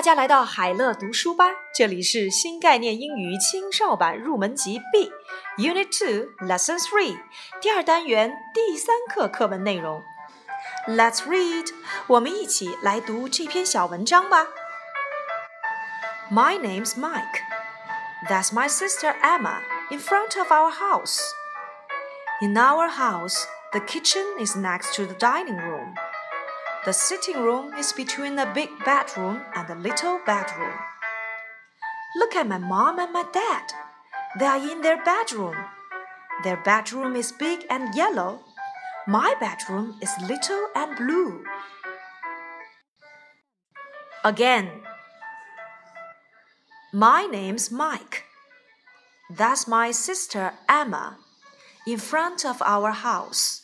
大家来到海乐读书吧，这里是新概念英语青少版入门级 B Unit Two Lesson Three 第二单元第三课课文内容。Let's read，我们一起来读这篇小文章吧。My name's Mike. That's my sister Emma in front of our house. In our house, the kitchen is next to the dining room. The sitting room is between the big bedroom and the little bedroom. Look at my mom and my dad. They are in their bedroom. Their bedroom is big and yellow. My bedroom is little and blue. Again, my name's Mike. That's my sister Emma in front of our house.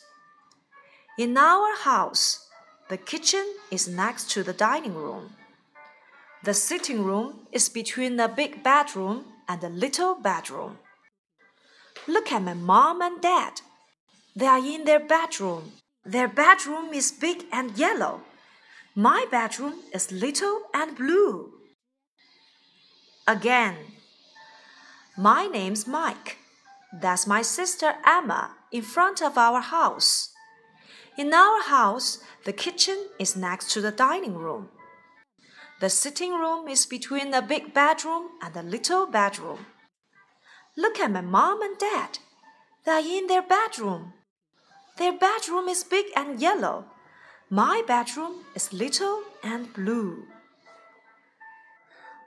In our house, the kitchen is next to the dining room. The sitting room is between the big bedroom and the little bedroom. Look at my mom and dad. They are in their bedroom. Their bedroom is big and yellow. My bedroom is little and blue. Again, my name's Mike. That's my sister Emma in front of our house. In our house, the kitchen is next to the dining room. The sitting room is between the big bedroom and the little bedroom. Look at my mom and dad. They are in their bedroom. Their bedroom is big and yellow. My bedroom is little and blue.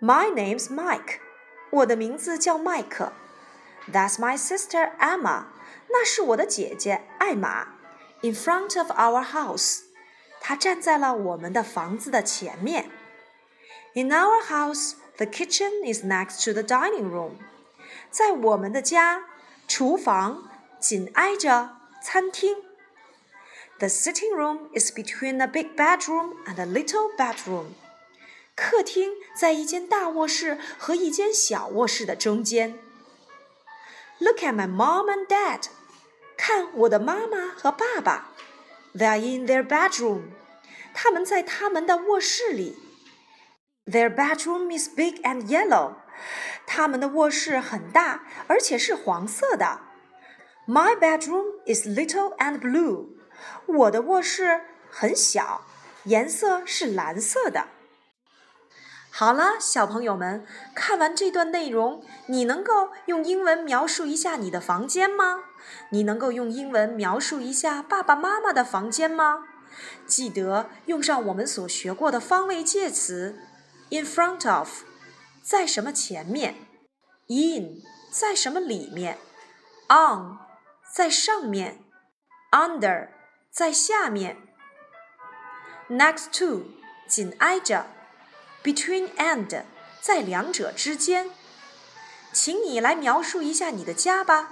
My name's Mike. 我的名字叫麦克。That's my sister Emma. 那是我的姐姐艾玛。 in front of our house，他站在了我们的房子的前面。In our house, the kitchen is next to the dining room。在我们的家，厨房紧挨着餐厅。The sitting room is between a big bedroom and a little bedroom。客厅在一间大卧室和一间小卧室的中间。Look at my mom and dad。 看我的妈妈和爸爸，They are in their bedroom。他们在他们的卧室里。Their bedroom is big and yellow。他们的卧室很大，而且是黄色的。My bedroom is little and blue。我的卧室很小，颜色是蓝色的。 好了，小朋友们，看完这段内容，你能够用英文描述一下你的房间吗？你能够用英文描述一下爸爸妈妈的房间吗？记得用上我们所学过的方位介词：in front of，在什么前面；in，在什么里面；on，在上面；under，在下面；next to，紧挨着。Between and，在两者之间，请你来描述一下你的家吧。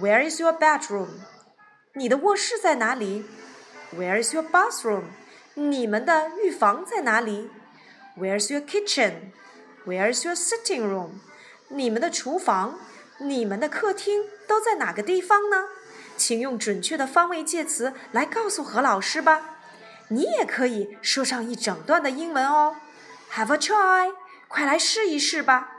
Where is your bedroom？你的卧室在哪里？Where is your bathroom？你们的浴房在哪里？Where is your kitchen？Where is your sitting room？你们的厨房、你们的客厅都在哪个地方呢？请用准确的方位介词来告诉何老师吧。你也可以说上一整段的英文哦。Have a try，快来试一试吧。